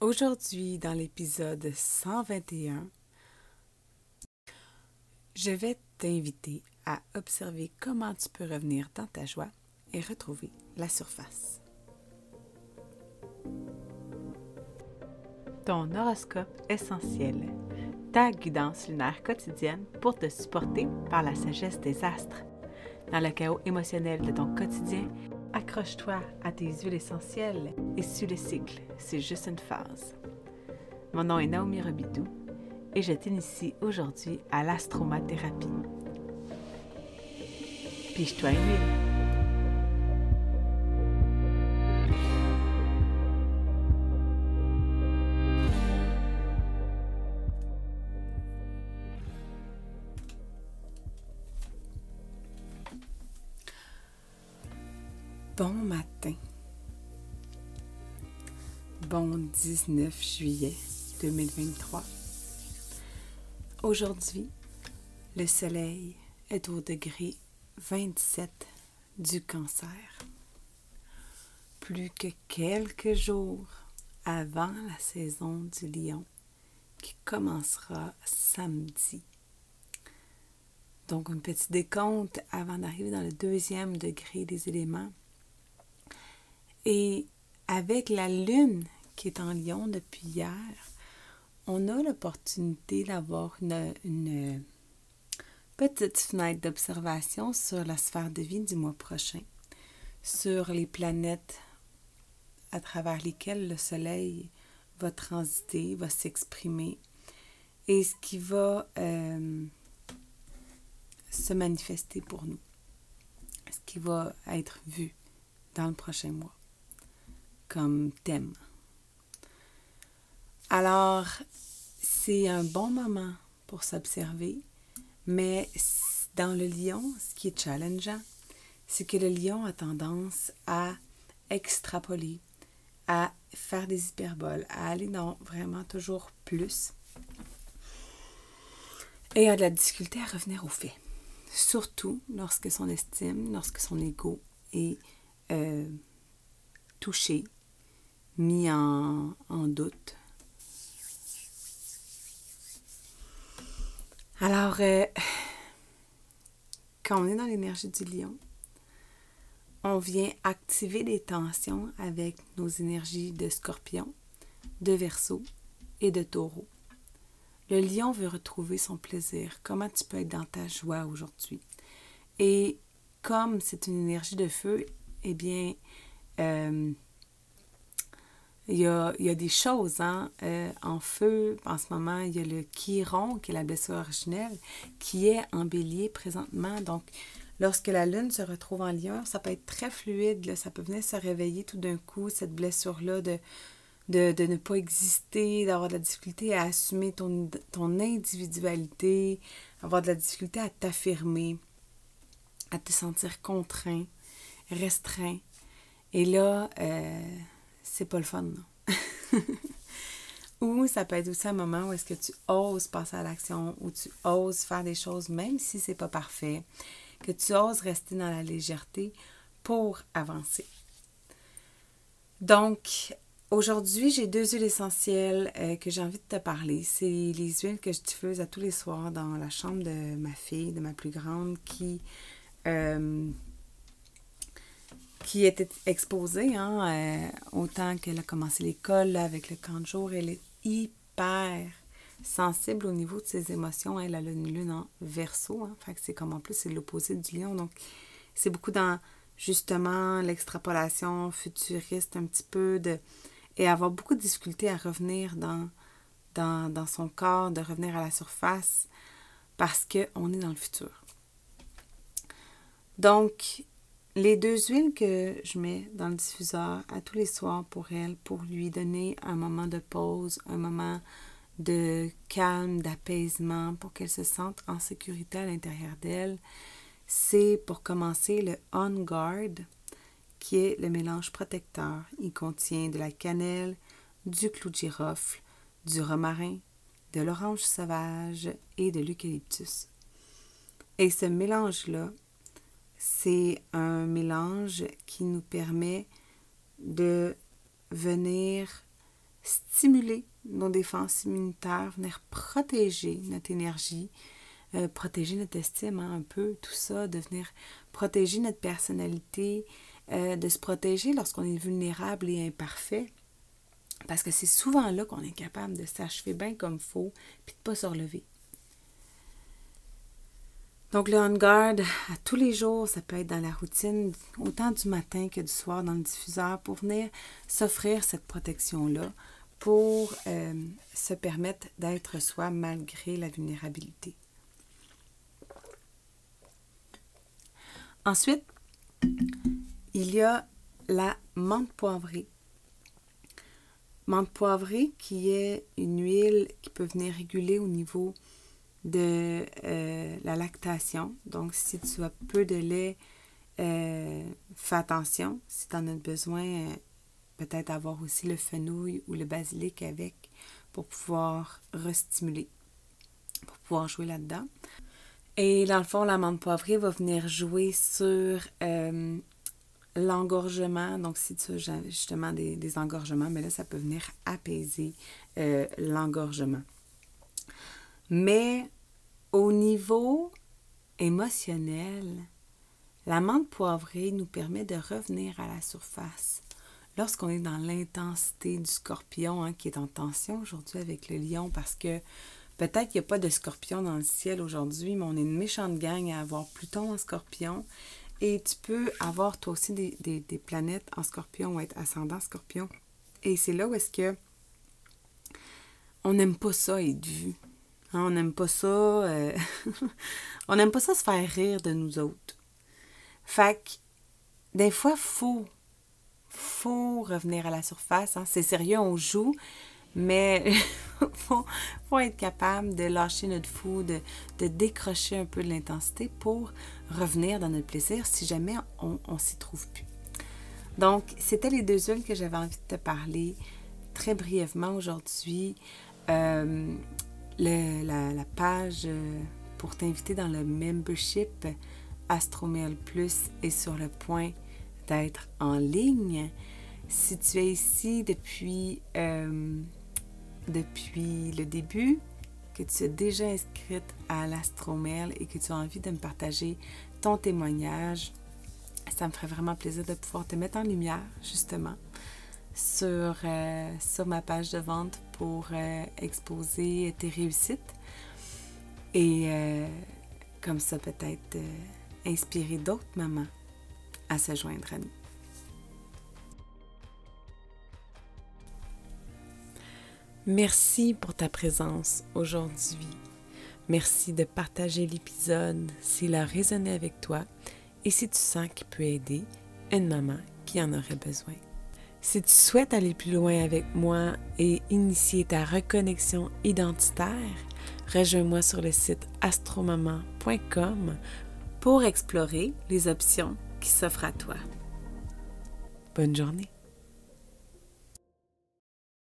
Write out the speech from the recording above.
Aujourd'hui, dans l'épisode 121, je vais t'inviter à observer comment tu peux revenir dans ta joie et retrouver la surface. Ton horoscope essentiel, ta guidance lunaire quotidienne pour te supporter par la sagesse des astres. Dans le chaos émotionnel de ton quotidien, accroche-toi à tes huiles essentielles et suis le cycle, c'est juste une phase. Mon nom est Naomi Robidou et je t'initie aujourd'hui à l'astromathérapie. Piche-toi une. Bon matin. Bon 19 juillet 2023. Aujourd'hui, le soleil est au degré 27 du cancer. Plus que quelques jours avant la saison du lion qui commencera samedi. Donc un petit décompte avant d'arriver dans le deuxième degré des éléments et avec la lune qui est en lion depuis hier, on a l'opportunité d'avoir une, petite fenêtre d'observation sur la sphère de vie du mois prochain, sur les planètes à travers lesquelles le Soleil va transiter, va s'exprimer, et ce qui va euh, se manifester pour nous, ce qui va être vu dans le prochain mois comme thème. Alors, c'est un bon moment pour s'observer, mais dans le lion, ce qui est challengeant, c'est que le lion a tendance à extrapoler, à faire des hyperboles, à aller dans vraiment toujours plus et a de la difficulté à revenir au fait. Surtout lorsque son estime, lorsque son ego est euh, touché, mis en, doute. Alors, euh, quand on est dans l'énergie du lion, on vient activer des tensions avec nos énergies de scorpion, de verso et de taureau. Le lion veut retrouver son plaisir. Comment tu peux être dans ta joie aujourd'hui? Et comme c'est une énergie de feu, eh bien, euh, il y a, des choses hein, euh, en feu. En ce moment, il y a le chiron, qui est la blessure originelle, qui est en bélier présentement. Donc, lorsque la lune se retrouve en lion, ça peut être très fluide. ça peut venir se réveiller tout d'un coup, cette blessure-là de, de, ne pas exister, d'avoir de la difficulté à assumer ton, ton individualité, avoir de la difficulté à t'affirmer, à te sentir contraint, restreint. Et là, euh, c'est pas le fun, non? Ou ça peut être aussi un moment où est-ce que tu oses passer à l'action, où tu oses faire des choses même si c'est pas parfait, que tu oses rester dans la légèreté pour avancer. Donc, aujourd'hui, j'ai deux huiles essentielles euh, que j'ai envie de te parler. C'est les huiles que je diffuse à tous les soirs dans la chambre de ma fille, de ma plus grande, qui euh, qui était exposée, hein, euh, autant qu'elle a commencé l'école avec le camp de jour, elle est hyper sensible au niveau de ses émotions. Elle a une lune en verso, hein, fait que c'est comme en plus c'est l'opposé du lion, donc c'est beaucoup dans justement l'extrapolation futuriste un petit peu de et avoir beaucoup de difficultés à revenir dans, dans, dans son corps, de revenir à la surface parce qu'on est dans le futur. Donc, les deux huiles que je mets dans le diffuseur à tous les soirs pour elle, pour lui donner un moment de pause, un moment de calme, d'apaisement, pour qu'elle se sente en sécurité à l'intérieur d'elle, c'est pour commencer le On Guard, qui est le mélange protecteur. Il contient de la cannelle, du clou de girofle, du romarin, de l'orange sauvage et de l'eucalyptus. Et ce mélange-là c'est un mélange qui nous permet de venir stimuler nos défenses immunitaires, venir protéger notre énergie, euh, protéger notre estime, hein, un peu, tout ça, de venir protéger notre personnalité, euh, de se protéger lorsqu'on est vulnérable et imparfait. Parce que c'est souvent là qu'on est capable de s'achever bien comme faut, puis de ne pas se relever. Donc, le on-guard, à tous les jours, ça peut être dans la routine, autant du matin que du soir dans le diffuseur, pour venir s'offrir cette protection-là, pour euh, se permettre d'être soi malgré la vulnérabilité. Ensuite, il y a la menthe poivrée. Menthe poivrée qui est une huile qui peut venir réguler au niveau de euh, la lactation. Donc, si tu as peu de lait, euh, fais attention. Si tu en as besoin, euh, peut-être avoir aussi le fenouil ou le basilic avec pour pouvoir restimuler, pour pouvoir jouer là-dedans. Et dans le fond, l'amande poivrée va venir jouer sur l'engorgement. Donc, si tu as justement des, des, engorgements, mais là, ça peut venir apaiser l'engorgement. Mais au niveau émotionnel, la menthe poivrée nous permet de revenir à la surface. Lorsqu'on est dans l'intensité du scorpion, hein, qui est en tension aujourd'hui avec le lion, parce que peut-être qu'il n'y a pas de scorpion dans le ciel aujourd'hui, mais on est une méchante gang à avoir Pluton en scorpion. Et tu peux avoir toi aussi des, des planètes en scorpion ou être ascendant scorpion. Et c'est là où est-ce que on n'aime pas ça être vu. Hein, on n'aime pas ça. Euh, on n'aime pas ça se faire rire de nous autres. Fait des fois, faut, faut revenir à la surface. Hein. C'est sérieux, on joue, mais faut, faut être capable de lâcher notre fou, de, décrocher un peu de l'intensité pour revenir dans notre plaisir si jamais on, on s'y trouve plus. Donc, c'était les deux huiles que j'avais envie de te parler très brièvement aujourd'hui. Euh, la, page euh, pour t'inviter dans le membership Astromail Plus est sur le point d'être en ligne. Si tu es ici depuis, euh, depuis le début, que tu es déjà inscrite à l'Astromail et que tu as envie de me partager ton témoignage, ça me ferait vraiment plaisir de pouvoir te mettre en lumière, justement, sur, euh, sur ma page de vente pour euh, exposer tes réussites et euh, comme ça peut-être inspirer d'autres mamans à se joindre à nous. Merci pour ta présence aujourd'hui. Merci de partager l'épisode s'il a résonné avec toi et si tu sens qu'il peut aider une maman qui en aurait besoin. Si tu souhaites aller plus loin avec moi et initier ta reconnexion identitaire, rejoins-moi sur le site astromaman.com pour explorer les options qui s'offrent à toi. Bonne journée.